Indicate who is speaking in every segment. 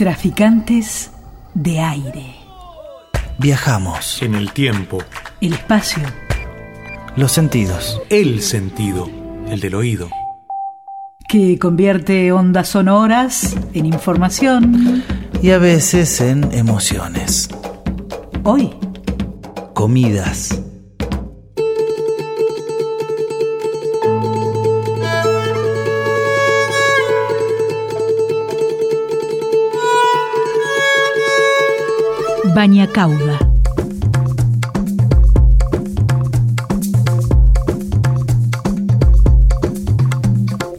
Speaker 1: Traficantes de aire.
Speaker 2: Viajamos.
Speaker 3: En el tiempo.
Speaker 1: El espacio.
Speaker 2: Los sentidos.
Speaker 3: El sentido. El del oído.
Speaker 1: Que convierte ondas sonoras en información.
Speaker 2: Y a veces en emociones.
Speaker 1: Hoy.
Speaker 2: Comidas.
Speaker 1: Bañacauda.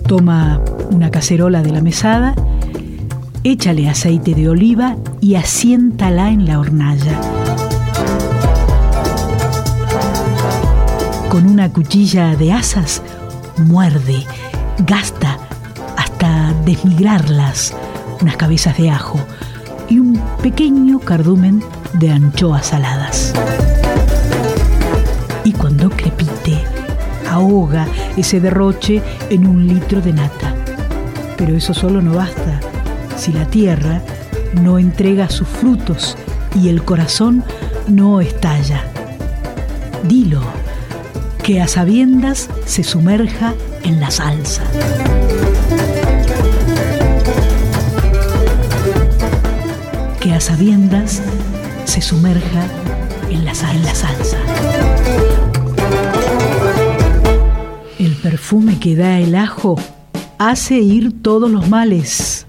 Speaker 1: Toma una cacerola de la mesada, échale aceite de oliva y asiéntala en la hornalla. Con una cuchilla de asas, muerde, gasta hasta desmigrarlas unas cabezas de ajo y un pequeño cardumen de anchoas saladas. Y cuando crepite, ahoga ese derroche en un litro de nata. Pero eso solo no basta si la tierra no entrega sus frutos y el corazón no estalla. Dilo, que a sabiendas se sumerja en la salsa. Que a sabiendas se sumerja en la, en la salsa. El perfume que da el ajo hace ir todos los males.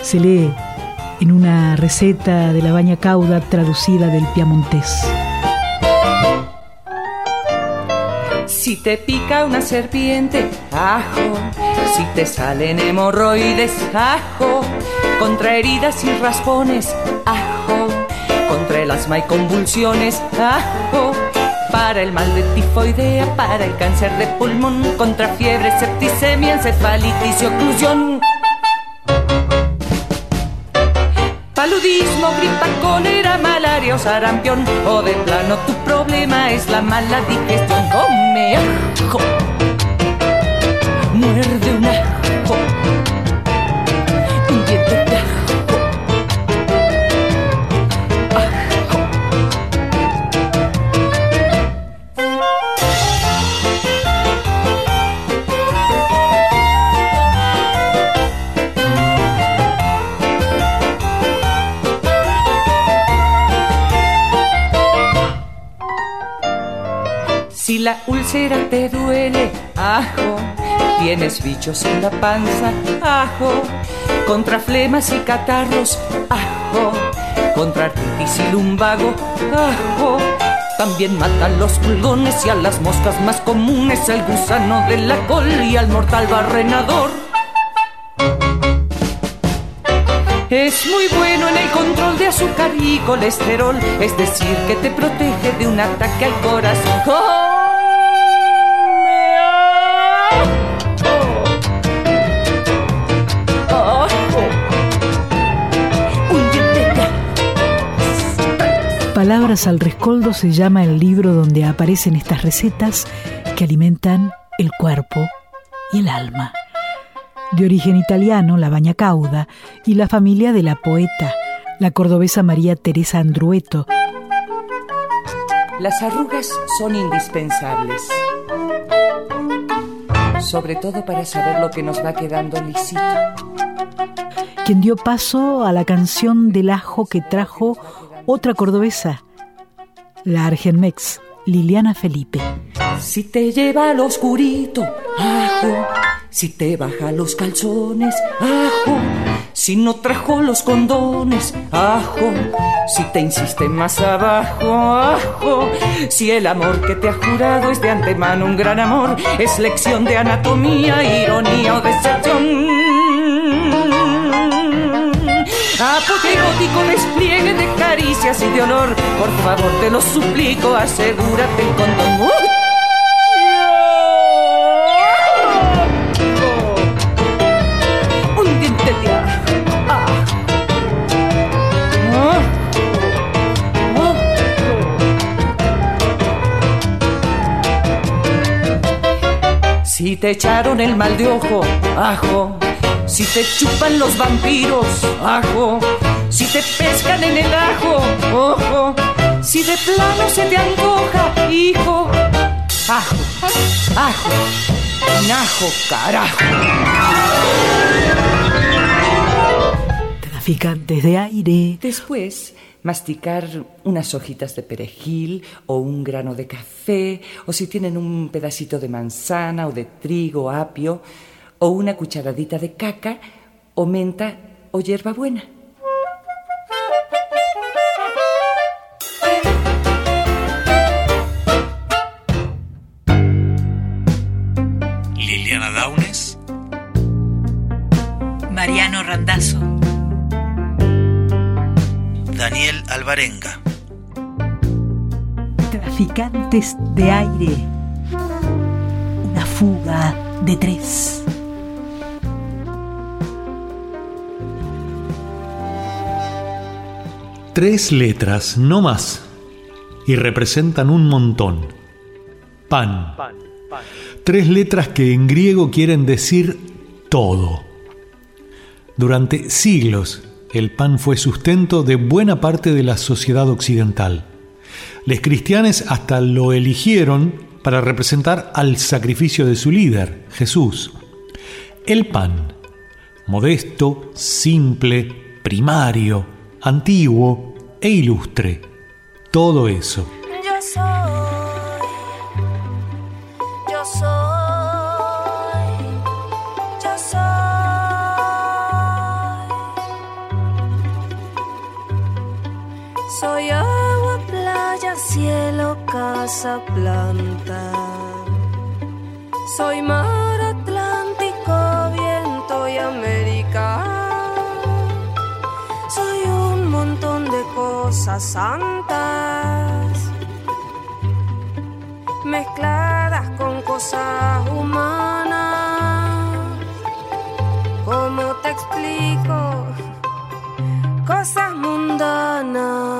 Speaker 1: Se lee en una receta de la baña cauda traducida del piamontés.
Speaker 4: Si te pica una serpiente, ajo. Si te salen hemorroides, ajo contra heridas y raspones, ajo, contra el asma y convulsiones, ajo, para el mal de tifoidea, para el cáncer de pulmón, contra fiebre, septicemia, encefalitis y oclusión. Paludismo, gripa, cólera, malaria o sarampión, o de plano tu problema es la mala digestión. Come ajo, muerde un Úlcera te duele, ajo. Tienes bichos en la panza, ajo. Contra flemas y catarros, ajo. Contra artritis y lumbago, ajo. También matan los pulgones y a las moscas más comunes, al gusano de la col y al mortal barrenador. Es muy bueno en el control de azúcar y colesterol, es decir, que te protege de un ataque al corazón.
Speaker 1: Palabras al rescoldo se llama el libro donde aparecen estas recetas que alimentan el cuerpo y el alma. De origen italiano, la baña cauda y la familia de la poeta, la cordobesa María Teresa Andrueto.
Speaker 4: Las arrugas son indispensables, sobre todo para saber lo que nos va quedando lisito.
Speaker 1: Quien dio paso a la canción del ajo que trajo otra cordobesa, la Argenmex, Liliana Felipe.
Speaker 4: Si te lleva al oscurito, ajo. Si te baja los calzones, ajo. Si no trajo los condones, ajo. Si te insiste más abajo, ajo. Si el amor que te ha jurado es de antemano un gran amor, es lección de anatomía, ironía o decepción. Apoteótico despliegue de caricias y de olor. Por favor, te lo suplico, asegúrate el condón. De ajo. Ah. Ah. Si te echaron el mal de ojo, ajo Si te chupan los vampiros, ajo. Si te pescan en el ajo, ojo. Si de plano se te antoja, hijo. Ajo, ajo, najo, carajo.
Speaker 1: Traficantes de aire.
Speaker 4: Después, masticar unas hojitas de perejil o un grano de café, o si tienen un pedacito de manzana o de trigo, apio, o una cucharadita de caca, o menta o hierbabuena.
Speaker 3: Liliana Daunes,
Speaker 1: Mariano Randazo.
Speaker 2: Daniel Alvarenga.
Speaker 1: Traficantes de aire. Una fuga de tres.
Speaker 3: Tres letras, no más, y representan un montón. Pan. Tres letras que en griego quieren decir todo. Durante siglos, el pan fue sustento de buena parte de la sociedad occidental. Los cristianos hasta lo eligieron para representar al sacrificio de su líder, Jesús. El pan, modesto, simple, primario, antiguo e ilustre. Todo eso.
Speaker 5: Yo soy, yo soy, yo soy. Soy agua, playa, cielo, casa, planta. Soy mar, cosas santas mezcladas con cosas humanas. ¿Cómo te explico? Cosas mundanas.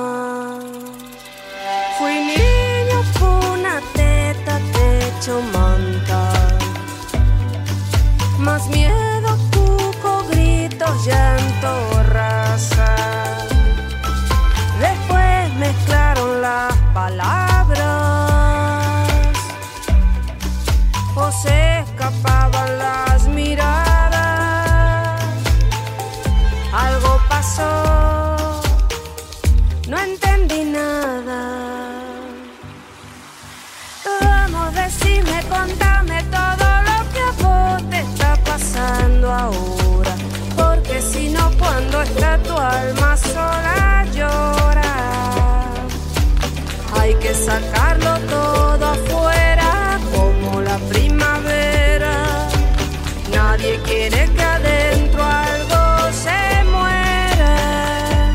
Speaker 5: Nadie quiere que adentro algo se muera.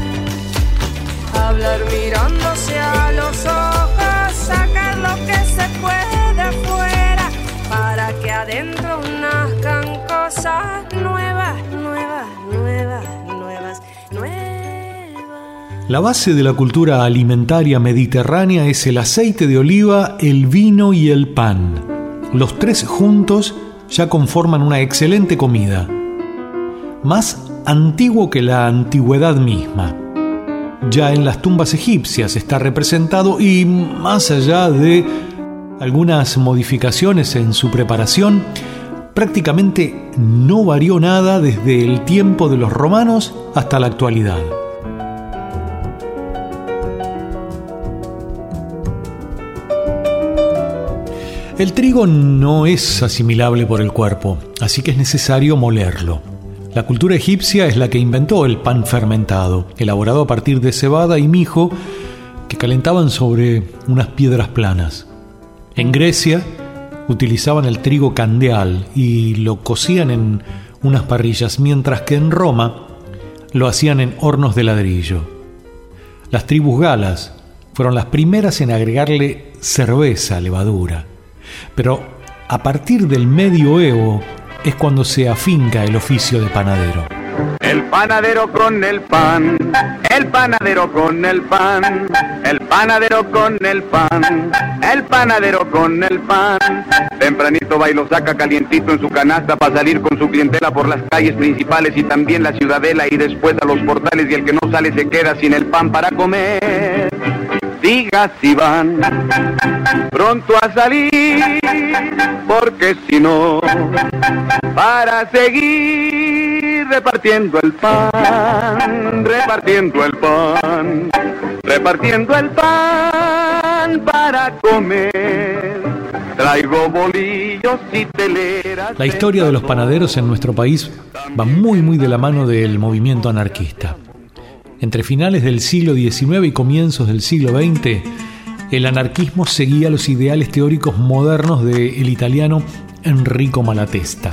Speaker 5: Hablar mirándose a los ojos, sacar lo que se puede afuera para que adentro nazcan cosas nuevas, nuevas, nuevas, nuevas, nuevas.
Speaker 3: La base de la cultura alimentaria mediterránea es el aceite de oliva, el vino y el pan. Los tres juntos ya conforman una excelente comida. Más antiguo que la antigüedad misma. Ya en las tumbas egipcias está representado y más allá de algunas modificaciones en su preparación, prácticamente no varió nada desde el tiempo de los romanos hasta la actualidad. El trigo no es asimilable por el cuerpo, así que es necesario molerlo. La cultura egipcia es la que inventó el pan fermentado, elaborado a partir de cebada y mijo que calentaban sobre unas piedras planas. En Grecia utilizaban el trigo candeal y lo cocían en unas parrillas, mientras que en Roma lo hacían en hornos de ladrillo. Las tribus galas fueron las primeras en agregarle cerveza levadura. Pero a partir del medioevo es cuando se afinca el oficio de panadero.
Speaker 6: El panadero con el pan, el panadero con el pan, el panadero con el pan, el panadero con el pan. Tempranito va y lo saca calientito en su canasta para salir con su clientela por las calles principales y también la ciudadela y después a los portales y el que no sale se queda sin el pan para comer. Diga si van pronto a salir, porque si no, para seguir repartiendo el pan, repartiendo el pan, repartiendo el pan para comer. Traigo bolillos y teleras.
Speaker 3: La historia de los panaderos en nuestro país va muy muy de la mano del movimiento anarquista. Entre finales del siglo XIX y comienzos del siglo XX, el anarquismo seguía los ideales teóricos modernos del italiano Enrico Malatesta.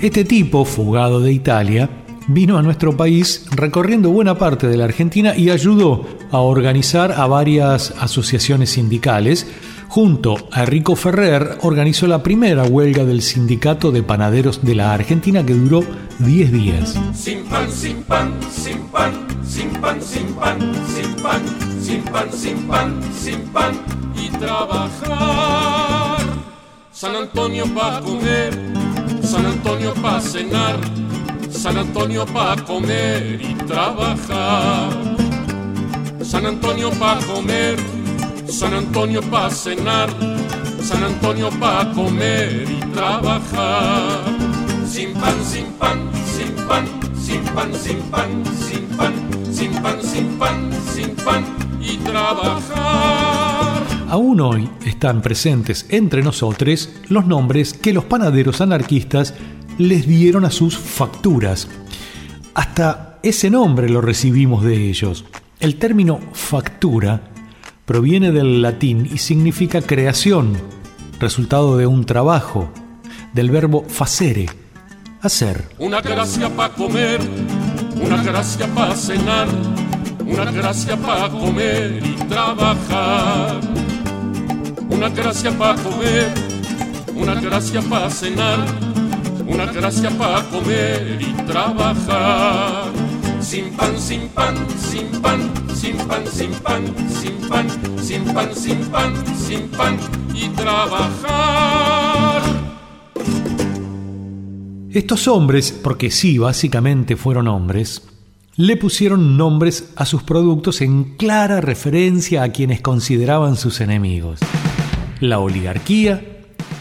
Speaker 3: Este tipo, fugado de Italia, vino a nuestro país recorriendo buena parte de la Argentina y ayudó a organizar a varias asociaciones sindicales. Junto a Enrico Ferrer organizó la primera huelga del sindicato de panaderos de la Argentina que duró 10 días.
Speaker 7: Sin pan, sin pan, sin pan, sin pan, sin pan, sin pan, sin pan, sin pan, sin pan y trabajar. San Antonio para comer, San Antonio para cenar, San Antonio para comer y trabajar. San Antonio para comer, San Antonio para cenar, San Antonio para comer y trabajar. Sin pan, sin pan, sin pan, sin pan, sin pan, sin pan, sin pan, sin pan, sin pan y trabajar.
Speaker 3: Aún hoy están presentes entre nosotros los nombres que los panaderos anarquistas les dieron a sus facturas. Hasta ese nombre lo recibimos de ellos. El término factura proviene del latín y significa creación, resultado de un trabajo, del verbo facere, hacer.
Speaker 7: Una gracia para comer, una gracia para cenar, una gracia para comer y trabajar. Una gracia para comer, una gracia para cenar, una gracia para comer y trabajar. Sin pan, sin pan, sin pan, sin pan, sin pan, sin pan, sin pan, sin pan, sin pan y trabajar.
Speaker 3: Estos hombres, porque sí, básicamente fueron hombres, le pusieron nombres a sus productos en clara referencia a quienes consideraban sus enemigos. La oligarquía,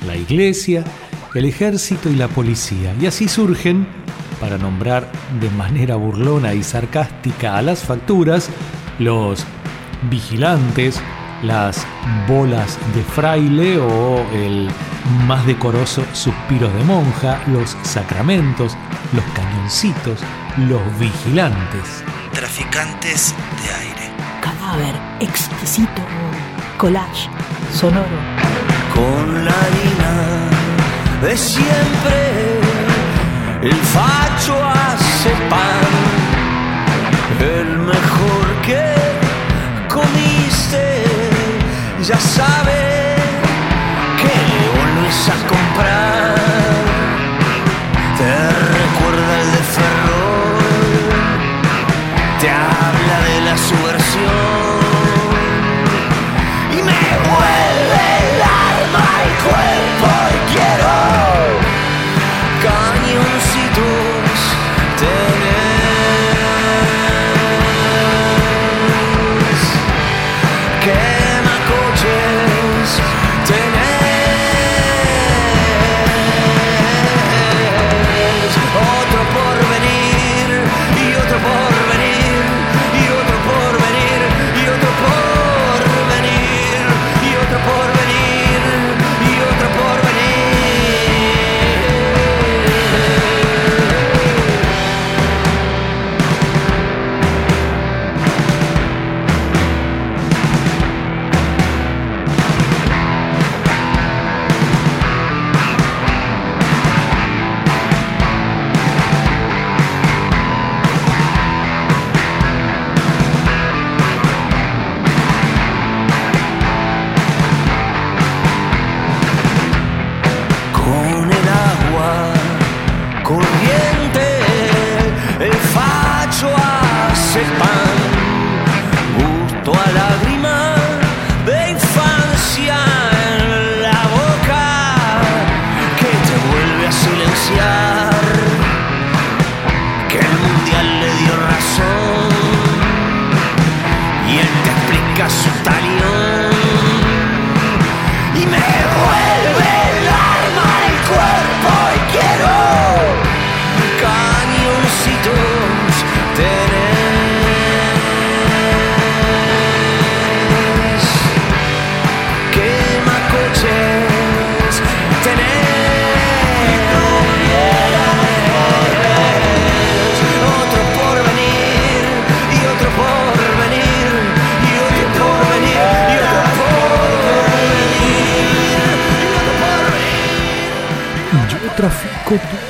Speaker 3: la iglesia, el ejército y la policía. Y así surgen, para nombrar de manera burlona y sarcástica a las facturas, los vigilantes, las bolas de fraile o el más decoroso suspiros de monja, los sacramentos, los cañoncitos, los vigilantes.
Speaker 2: Traficantes de aire.
Speaker 1: Cadáver exquisito, collage sonoro.
Speaker 8: con la harina de siempre. El facho hace pan, el mejor que comiste, ya sabe que le vuelves a comprar.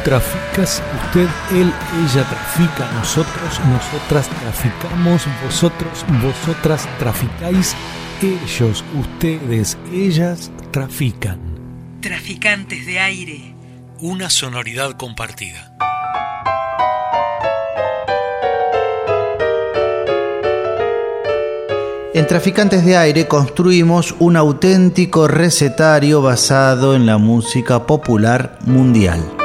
Speaker 3: Traficas, usted, él, ella trafica, nosotros, nosotras traficamos, vosotros, vosotras traficáis, ellos, ustedes, ellas trafican.
Speaker 1: Traficantes de aire.
Speaker 3: Una sonoridad compartida.
Speaker 9: En Traficantes de Aire construimos un auténtico recetario basado en la música popular mundial.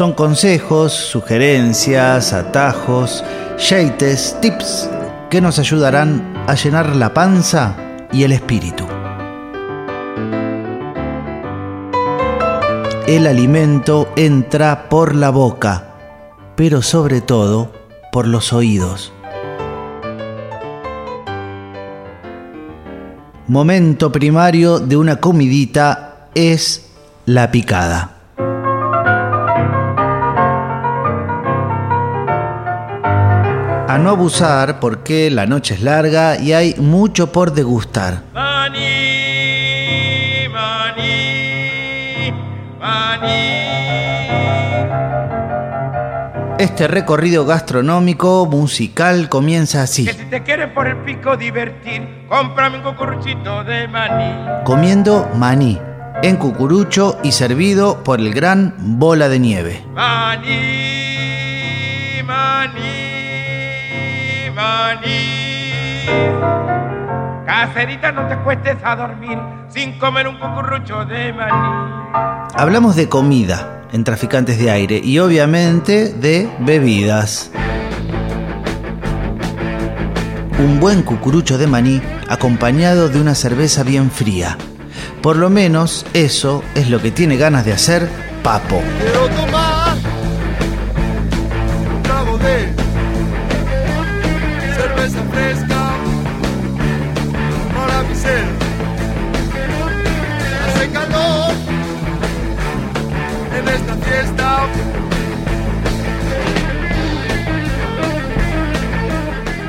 Speaker 9: Son consejos, sugerencias, atajos, yates, tips que nos ayudarán a llenar la panza y el espíritu. El alimento entra por la boca, pero sobre todo por los oídos. Momento primario de una comidita es la picada. A no abusar porque la noche es larga y hay mucho por degustar.
Speaker 7: Maní, maní, maní.
Speaker 9: Este recorrido gastronómico musical comienza así,
Speaker 7: Que si te quieres por el pico divertir, cómprame un cucuruchito de maní.
Speaker 9: comiendo maní, en cucurucho y servido por el gran bola de nieve.
Speaker 7: Maní, maní. Cacerita, no te cuestes a dormir sin comer un cucurucho de maní.
Speaker 9: Hablamos de comida en Traficantes de Aire y obviamente de bebidas. Un buen cucurucho de maní acompañado de una cerveza bien fría. Por lo menos eso es lo que tiene ganas de hacer Papo.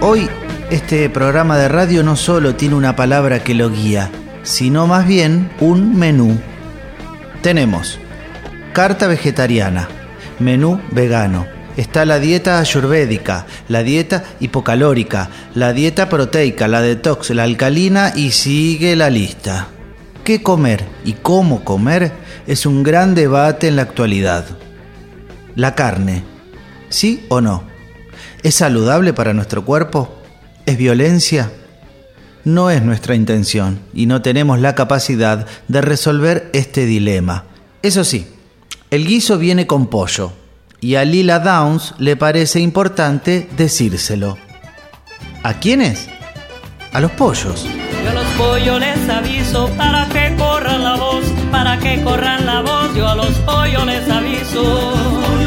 Speaker 9: Hoy este programa de radio no solo tiene una palabra que lo guía, sino más bien un menú. Tenemos carta vegetariana, menú vegano. Está la dieta ayurvédica, la dieta hipocalórica, la dieta proteica, la detox, la alcalina y sigue la lista. ¿Qué comer y cómo comer es un gran debate en la actualidad? La carne, ¿sí o no? ¿Es saludable para nuestro cuerpo? ¿Es violencia? No es nuestra intención y no tenemos la capacidad de resolver este dilema. Eso sí, el guiso viene con pollo y a Lila Downs le parece importante decírselo. ¿A quiénes? A los pollos.
Speaker 10: Yo a los pollos les aviso para que corran la voz, para que corran la voz. Yo a los pollos les aviso.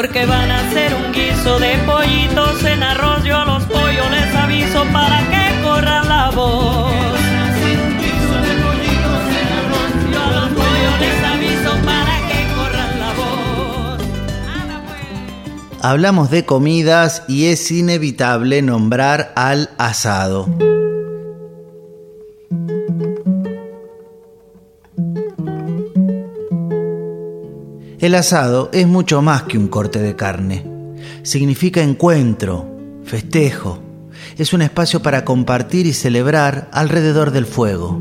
Speaker 10: Porque van a hacer un guiso de pollitos en arroz. Yo a los pollos les aviso para que corran la voz. La voz.
Speaker 9: Hablamos de comidas y es inevitable nombrar al asado. El asado es mucho más que un corte de carne. Significa encuentro, festejo. Es un espacio para compartir y celebrar alrededor del fuego.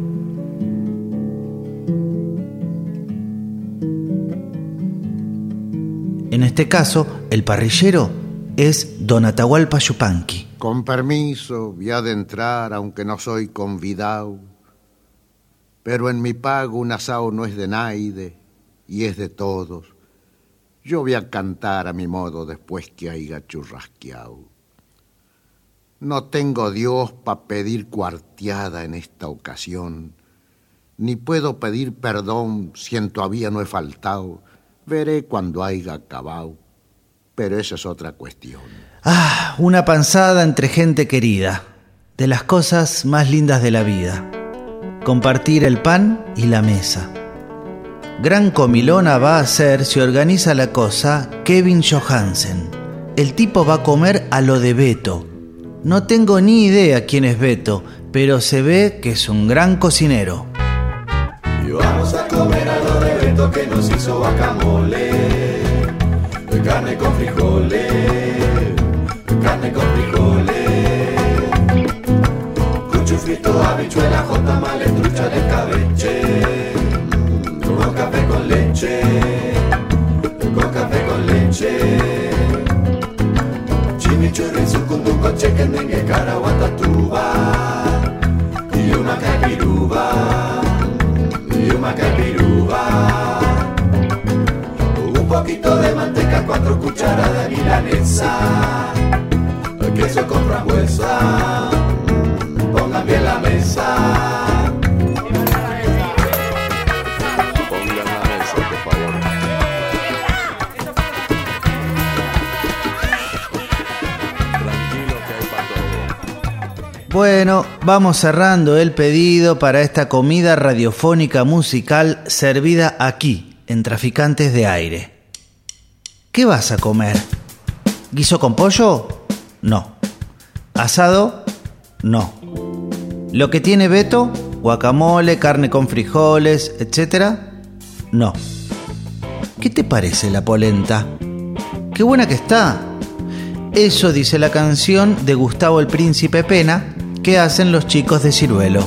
Speaker 9: En este caso, el parrillero es Don Atahualpa Yupanqui.
Speaker 11: Con permiso, voy a adentrar, aunque no soy convidado. Pero en mi pago un asado no es de naide y es de todos. Yo voy a cantar a mi modo después que haya churrasqueado. No tengo Dios pa' pedir cuarteada en esta ocasión, ni puedo pedir perdón si en todavía no he faltado. Veré cuando haya acabado, pero esa es otra cuestión.
Speaker 9: Ah, una panzada entre gente querida, de las cosas más lindas de la vida. Compartir el pan y la mesa. Gran comilona va a ser si organiza la cosa Kevin Johansen. El tipo va a comer a lo de Beto. No tengo ni idea quién es Beto, pero se ve que es un gran cocinero.
Speaker 12: Y vamos a comer a lo de Beto que nos hizo guacamole. Carne con frijoles, carne con frijoles. Cucho frito, habichuela, jota, trucha de cabeche. Con leche, con café con leche. Chimichurri, sucunduco, chequendengue, caraguatatuba. Y una caipiruba, y una caipiruba. Un poquito de manteca, cuatro cucharadas de milanesa. Queso con frambuesa, pongan bien la mesa.
Speaker 9: Bueno, vamos cerrando el pedido para esta comida radiofónica musical servida aquí, en Traficantes de Aire. ¿Qué vas a comer? ¿Guiso con pollo? No. ¿Asado? No. ¿Lo que tiene Beto? ¿Guacamole, carne con frijoles, etcétera? No. ¿Qué te parece la polenta? ¡Qué buena que está! Eso dice la canción de Gustavo el Príncipe Pena que hacen los chicos de Ciruelo.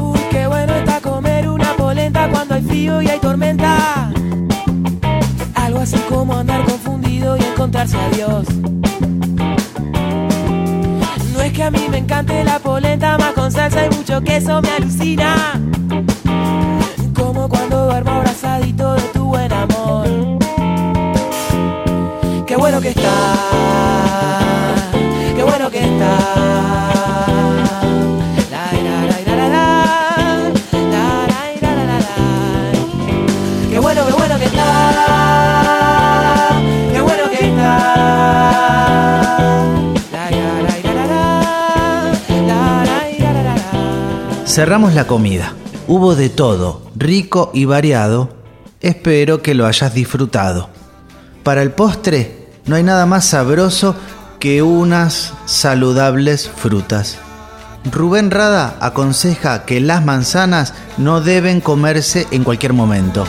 Speaker 13: Uy, qué bueno está comer una polenta cuando hay frío y hay tormenta. Algo así como andar confundido y encontrarse a Dios. No es que a mí me encante la polenta, más con salsa y mucho queso me alucina. Como cuando duermo abrazadito de tu buen amor. Qué bueno que está,
Speaker 9: Cerramos la comida. Hubo de todo, rico y variado. Espero que lo hayas disfrutado. Para el postre, no hay nada más sabroso que unas saludables frutas. Rubén Rada aconseja que las manzanas no deben comerse en cualquier momento.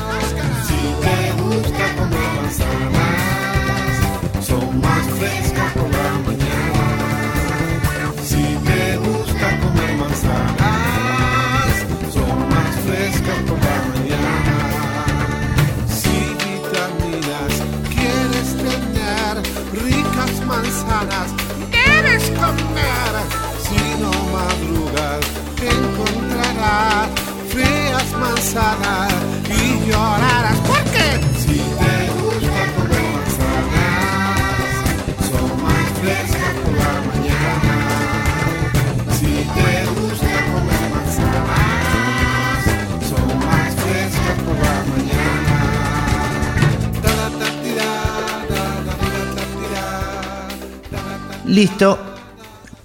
Speaker 9: Listo,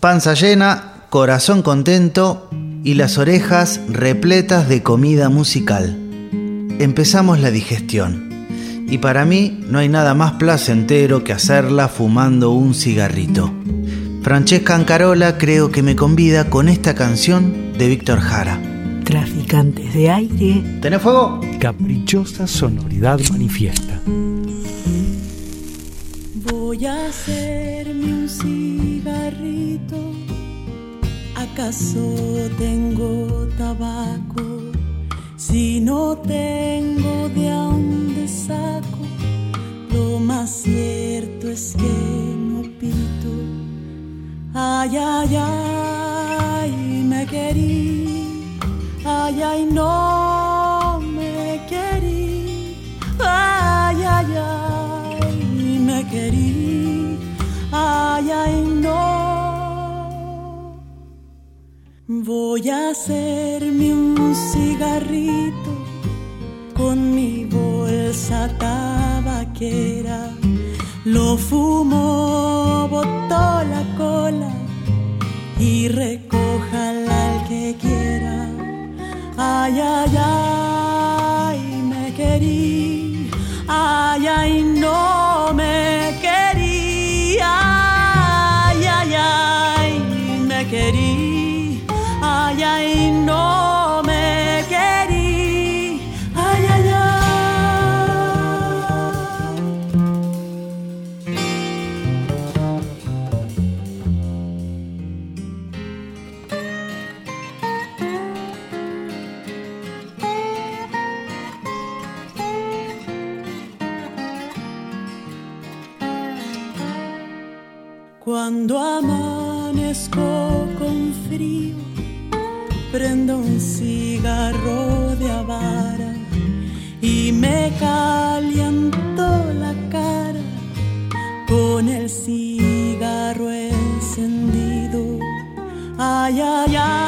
Speaker 9: panza llena, corazón contento y las orejas repletas de comida musical. Empezamos la digestión. Y para mí no hay nada más placentero que hacerla fumando un cigarrito. Francesca Ancarola creo que me convida con esta canción de Víctor Jara.
Speaker 1: Traficantes de aire.
Speaker 9: ¿Tenés fuego?
Speaker 3: Caprichosa sonoridad manifiesta.
Speaker 14: Voy a hacerme un ¿Acaso tengo tabaco? Si no tengo de a dónde saco, lo más cierto es que no pito. Ay, ay, ay, me querí. Ay, ay, no Voy a hacerme un cigarrito con mi bolsa tabaquera. Lo fumo, botó la cola y recójala al que quiera. Ay, ay, ay, Ay,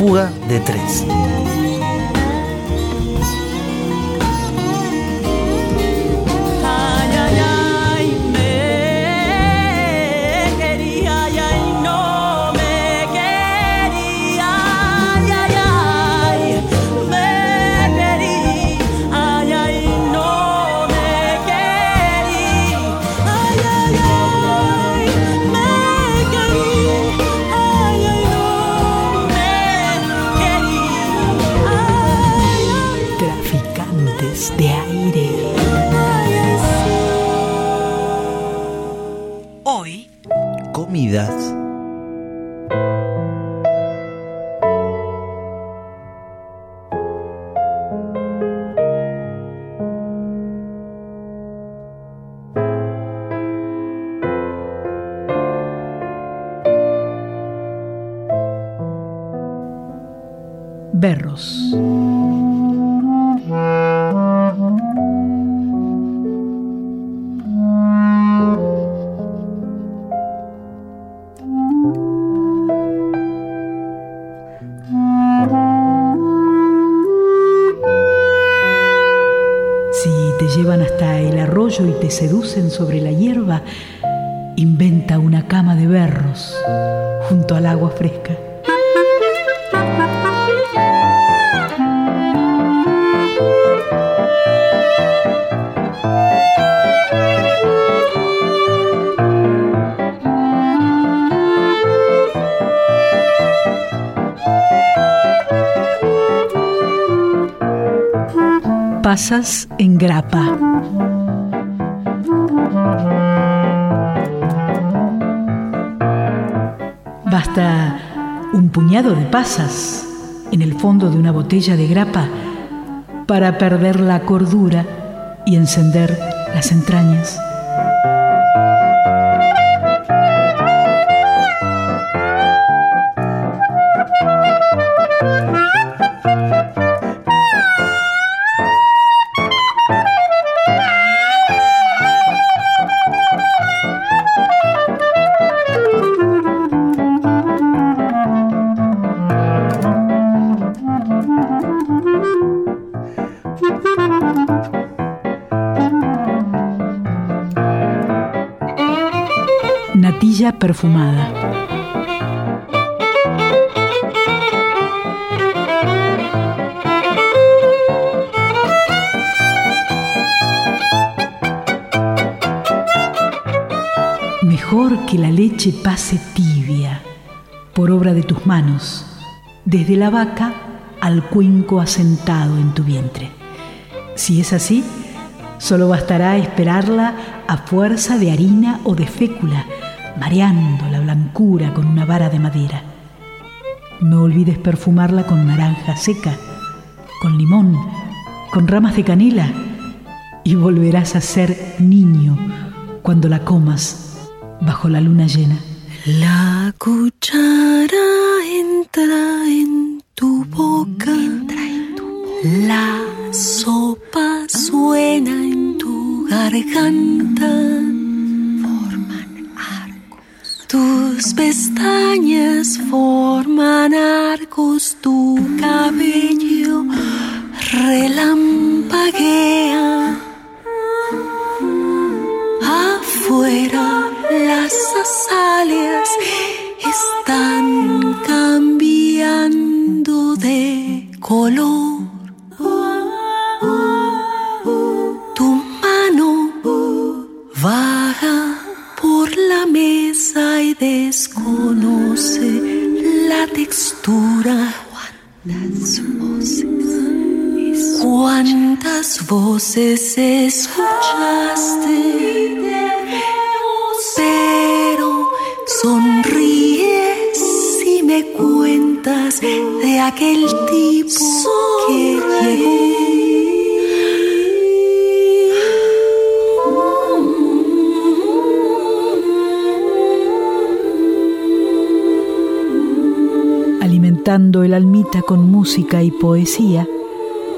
Speaker 9: Fuga de tres.
Speaker 1: Berros. Si te llevan hasta el arroyo y te seducen sobre la hierba, inventa una cama de berros junto al agua fresca. Pasas en grapa. Basta un puñado de pasas en el fondo de una botella de grapa para perder la cordura y encender las entrañas. Perfumada. Mejor que la leche pase tibia por obra de tus manos, desde la vaca al cuenco asentado en tu vientre. Si es así, solo bastará esperarla a fuerza de harina o de fécula, mareando la blancura con una vara de madera. No olvides perfumarla con naranja seca, con limón, con ramas de canela, y volverás a ser niño cuando la comas bajo la luna llena.
Speaker 15: La cuchara entra desconoce la textura. ¿Cuántas voces? ¿Cuántas voces escuchaste? Pero sonríes si me cuentas de aquel
Speaker 1: Alimentando el almita con música y poesía,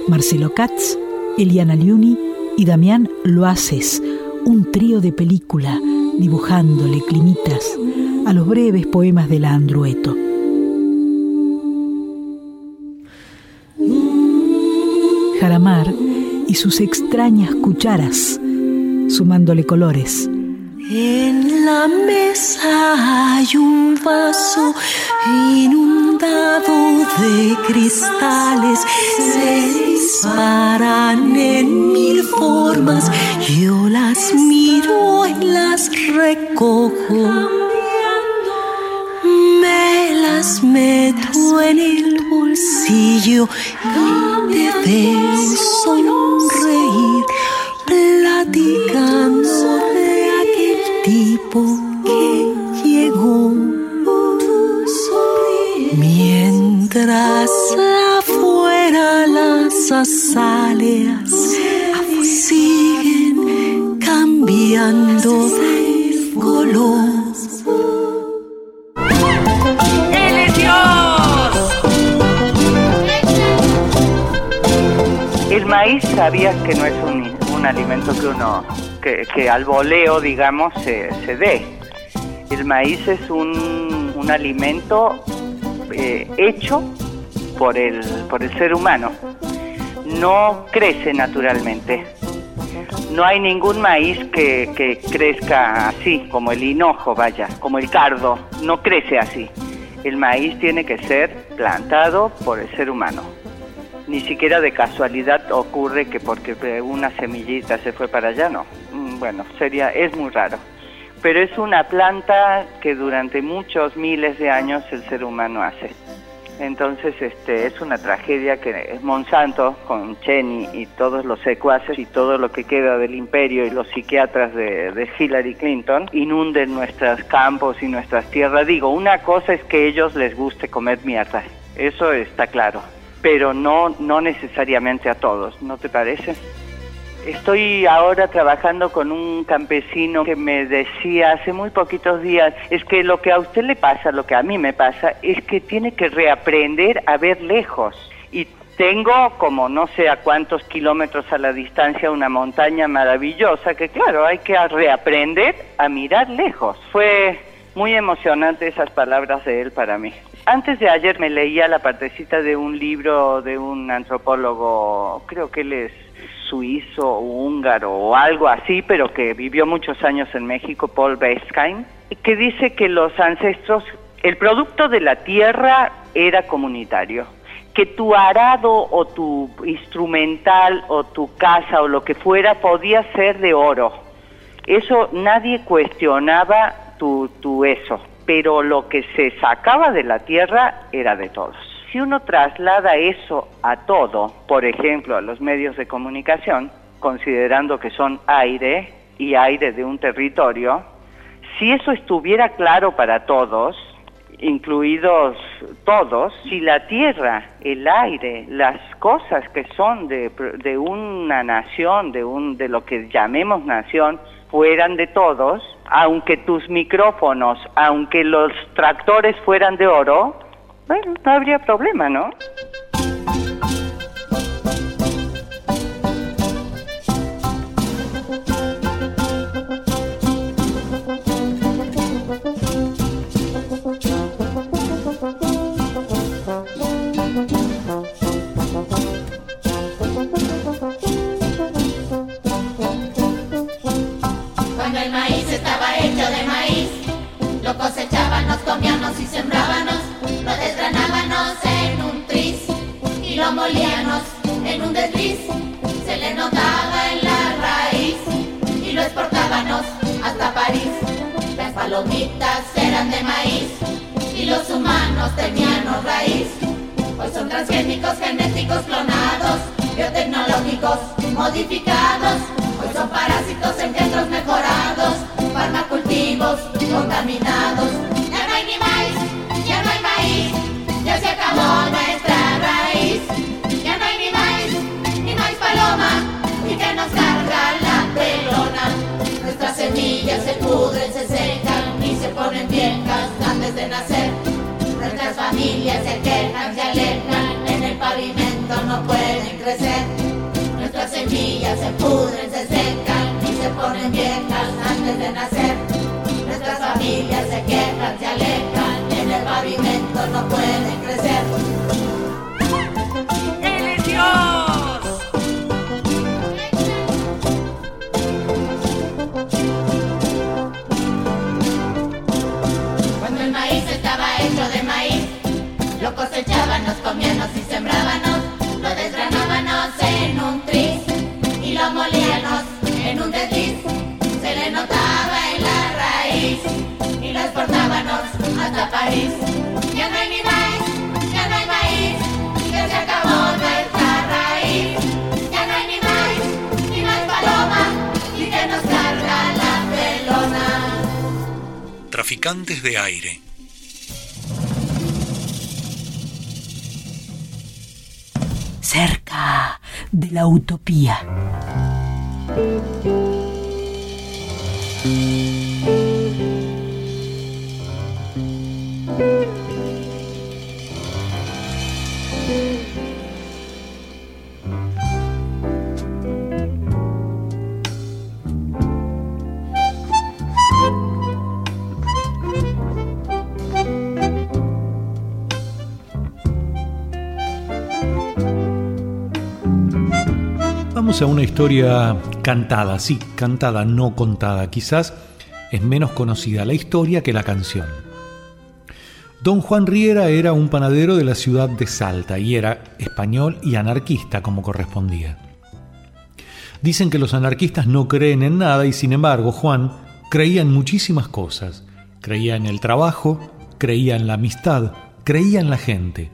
Speaker 1: Marcelo Katz, Eliana Liuni y Damián Loaces, un trío de película dibujándole climitas a los breves poemas de la Andrueto. Jaramar y sus extrañas cucharas, sumándole colores.
Speaker 15: En la mesa hay un vaso inundado de cristales. Se disparan en mil formas. Yo las miro y las recojo. Me las meto en el bolsillo y te veo sonreír platicando tipo que llegó. Mientras afuera las azaleas siguen cambiando de color.
Speaker 14: ¡Él es Dios!
Speaker 16: El maíz sabías que no es un alimento que uno, que, que al voleo, digamos, se, se dé. El maíz es un, un alimento eh, hecho por el, por el ser humano. No crece naturalmente. No hay ningún maíz que, que crezca así, como el hinojo, vaya, como el cardo. No crece así. El maíz tiene que ser plantado por el ser humano ni siquiera de casualidad ocurre que porque una semillita se fue para allá, no. Mm, Bueno, sería, es muy raro. Pero es una planta que durante muchos miles de años el ser humano hace. Entonces, este, es una tragedia que Monsanto, con Cheney y todos los secuaces y todo lo que queda del imperio y los psiquiatras de, de Hillary Clinton, inunden nuestros campos y nuestras tierras. Digo, una cosa es que ellos les guste comer mierda, eso está claro pero no, no necesariamente a todos, ¿no te parece? Estoy ahora trabajando con un campesino que me decía hace muy poquitos días, es que lo que a usted le pasa, lo que a mí me pasa, es que tiene que reaprender a ver lejos. Y tengo como no sé a cuántos kilómetros a la distancia una montaña maravillosa que claro, hay que reaprender a mirar lejos. Fue muy emocionante esas palabras de él para mí. Antes de ayer me leía la partecita de un libro de un antropólogo, creo que él es suizo o húngaro o algo así, pero que vivió muchos años en México, Paul Beisheim, que dice que los ancestros, el producto de la tierra era comunitario, que tu arado o tu instrumental o tu casa o lo que fuera podía ser de oro. Eso nadie cuestionaba tu, tu eso, pero lo que se sacaba de la tierra era de todos. Si uno traslada eso a todo, por ejemplo, a los medios de comunicación, considerando que son aire y aire de un territorio, si eso estuviera claro para todos, incluidos todos, si la tierra, el aire, las cosas que son de, de una nación, de, un, de lo que llamemos nación, fueran de todos, aunque tus micrófonos, aunque los tractores fueran de oro, bueno, no habría problema, ¿no?
Speaker 17: Eran de maíz y los humanos teníamos raíz. Hoy son transgénicos, genéticos clonados, biotecnológicos modificados. Hoy son parásitos engendros mejorados, farmacultivos contaminados. Ya no hay ni maíz, ya no hay maíz, ya se acabó nuestra raíz. Ya no hay ni maíz, ni maíz paloma, y que nos carga la pelona. Nuestras semillas se pudren, ponen viejas antes de nacer. Nuestras familias se quejan, se alejan, en el pavimento no pueden crecer. Nuestras semillas se pudren, se secan y se ponen viejas antes de nacer. Nuestras familias se quejan, se alejan, en el pavimento no pueden crecer. Lo cosechábamos, comíamos y sembrábamos, lo desgranábamos en un tris y lo molíamos en un desliz. Se le notaba en la raíz y lo exportábamos hasta París. Ya no hay ni maíz, ya no hay maíz, ya se acabó nuestra raíz. Ya no hay ni maíz, ni maíz paloma, y que nos carga la pelona.
Speaker 3: Traficantes de aire.
Speaker 1: Cerca de la utopía.
Speaker 3: Una historia cantada, sí, cantada, no contada. Quizás es menos conocida la historia que la canción. Don Juan Riera era un panadero de la ciudad de Salta y era español y anarquista como correspondía. Dicen que los anarquistas no creen en nada y sin embargo Juan creía en muchísimas cosas. Creía en el trabajo, creía en la amistad, creía en la gente.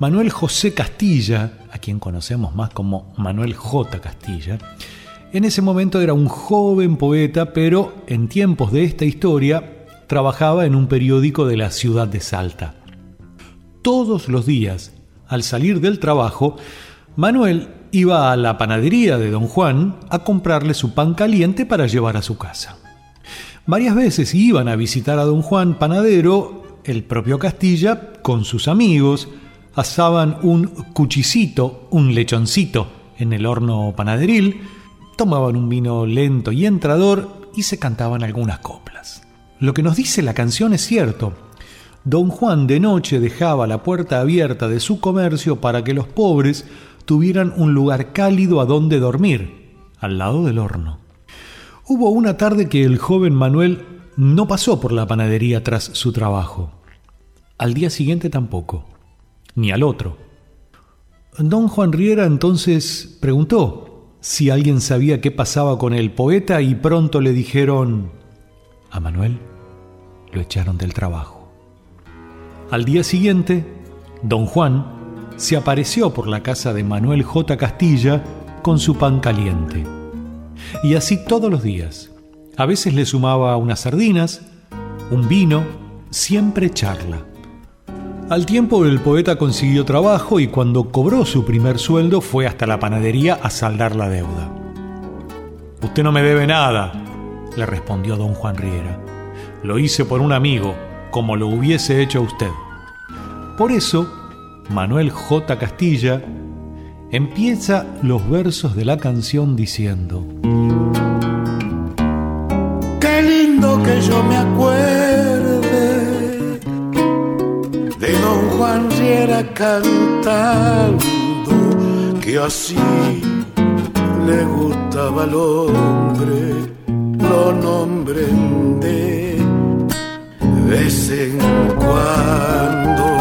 Speaker 3: Manuel José Castilla, a quien conocemos más como Manuel J. Castilla, en ese momento era un joven poeta, pero en tiempos de esta historia trabajaba en un periódico de la ciudad de Salta. Todos los días, al salir del trabajo, Manuel iba a la panadería de don Juan a comprarle su pan caliente para llevar a su casa. Varias veces iban a visitar a don Juan panadero, el propio Castilla, con sus amigos, asaban un cuchicito, un lechoncito, en el horno panaderil, tomaban un vino lento y entrador y se cantaban algunas coplas. Lo que nos dice la canción es cierto. Don Juan de noche dejaba la puerta abierta de su comercio para que los pobres tuvieran un lugar cálido a donde dormir, al lado del horno. Hubo una tarde que el joven Manuel no pasó por la panadería tras su trabajo. Al día siguiente tampoco ni al otro. Don Juan Riera entonces preguntó si alguien sabía qué pasaba con el poeta y pronto le dijeron, a Manuel lo echaron del trabajo. Al día siguiente, don Juan se apareció por la casa de Manuel J. Castilla con su pan caliente. Y así todos los días. A veces le sumaba unas sardinas, un vino, siempre charla. Al tiempo el poeta consiguió trabajo y cuando cobró su primer sueldo fue hasta la panadería a saldar la deuda. Usted no me debe nada, le respondió don Juan Riera. Lo hice por un amigo, como lo hubiese hecho usted. Por eso, Manuel J. Castilla empieza los versos de la canción diciendo,
Speaker 18: Qué lindo que yo me acuerde Juan Riera cantando que así le gustaba al hombre, lo nombren de vez en cuando,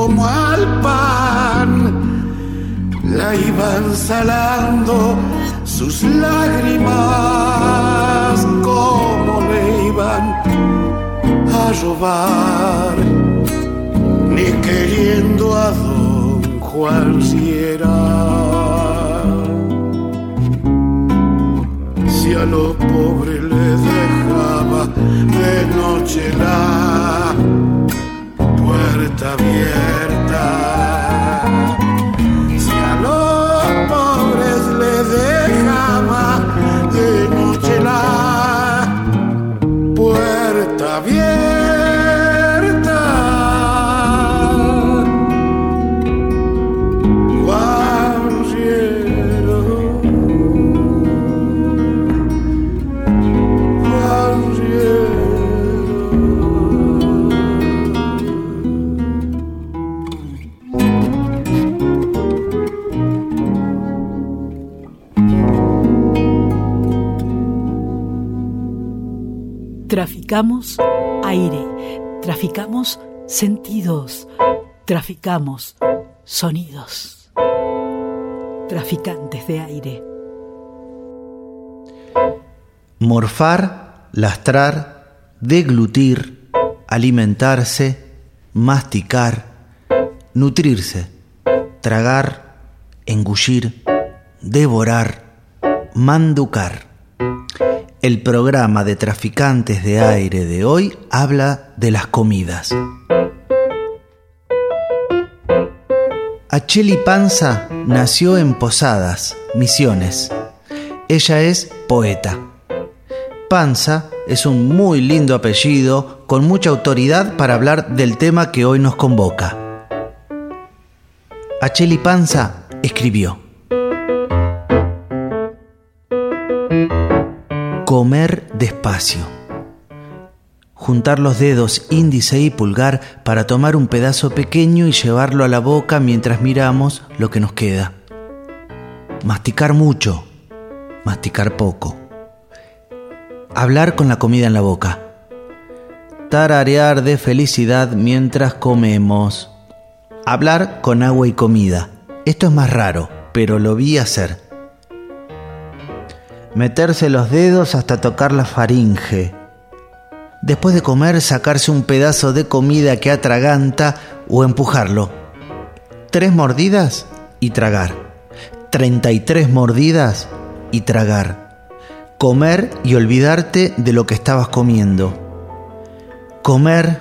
Speaker 18: como al pan. La iban salando sus lágrimas como le iban a robar ni queriendo a don Juan Sierra si a lo pobre le dejaba de noche la puerta abierta
Speaker 1: Traficamos aire, traficamos sentidos, traficamos sonidos. Traficantes de aire.
Speaker 9: Morfar, lastrar, deglutir, alimentarse, masticar, nutrirse, tragar, engullir, devorar, manducar. El programa de Traficantes de Aire de hoy habla de las comidas. Acheli Panza nació en Posadas, Misiones. Ella es poeta. Panza es un muy lindo apellido con mucha autoridad para hablar del tema que hoy nos convoca. Acheli Panza escribió. Comer despacio. Juntar los dedos índice y pulgar para tomar un pedazo pequeño y llevarlo a la boca mientras miramos lo que nos queda. Masticar mucho. Masticar poco. Hablar con la comida en la boca. Tararear de felicidad mientras comemos. Hablar con agua y comida. Esto es más raro, pero lo vi hacer meterse los dedos hasta tocar la faringe. Después de comer, sacarse un pedazo de comida que atraganta o empujarlo. Tres mordidas y tragar. Treinta y tres mordidas y tragar. Comer y olvidarte de lo que estabas comiendo. Comer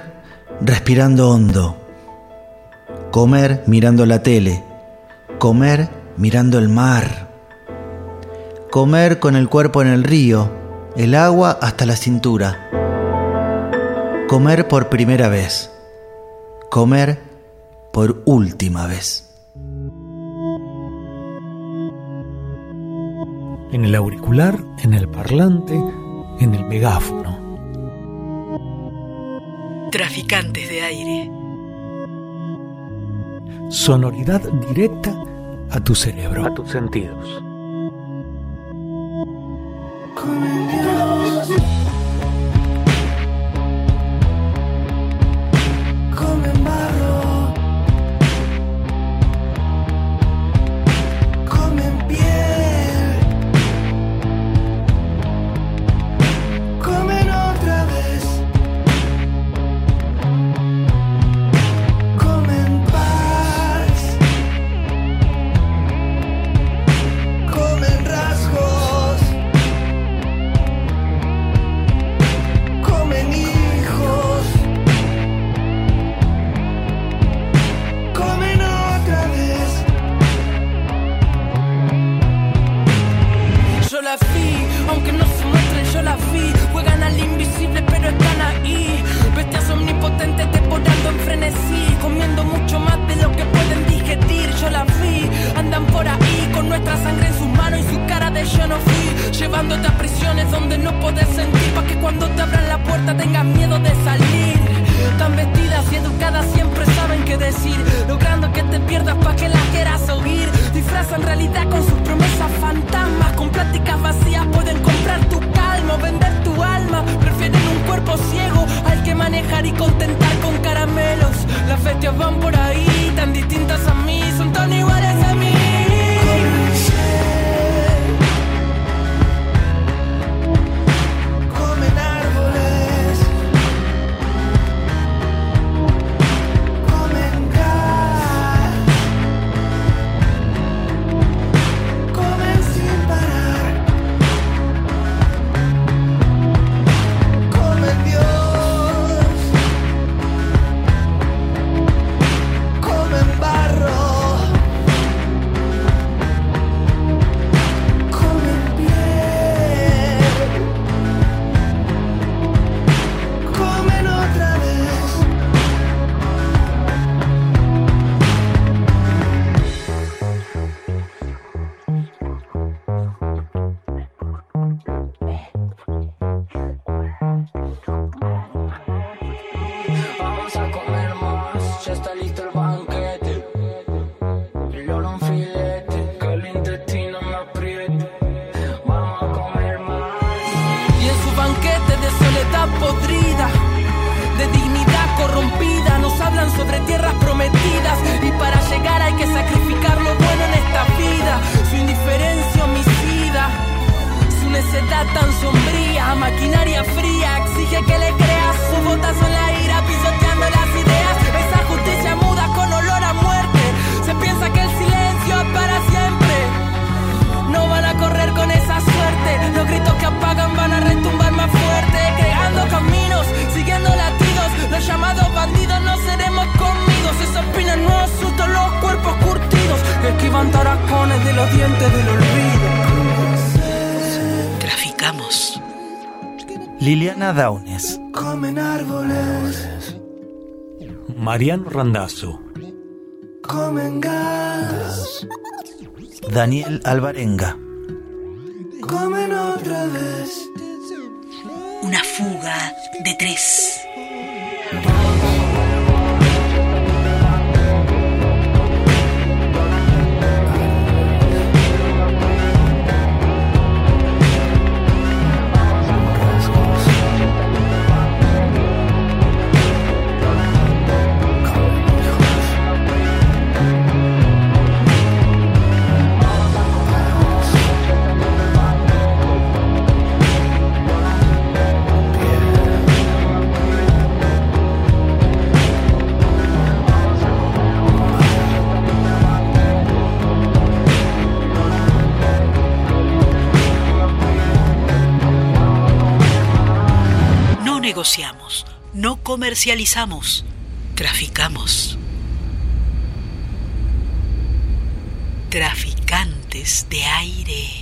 Speaker 9: respirando hondo. Comer mirando la tele. Comer mirando el mar comer con el cuerpo en el río, el agua hasta la cintura. Comer por primera vez. Comer por última vez.
Speaker 3: En el auricular, en el parlante, en el megáfono.
Speaker 19: Traficantes de aire.
Speaker 3: Sonoridad directa a tu cerebro. A tus sentidos.
Speaker 20: coming
Speaker 19: down.
Speaker 9: Liliana Daunes.
Speaker 20: Comen árboles.
Speaker 3: Mariano Randazzo.
Speaker 20: Comen gas.
Speaker 9: Daniel Alvarenga.
Speaker 20: Comen otra vez.
Speaker 1: Una fuga de tres. Comercializamos, traficamos. Traficantes de aire.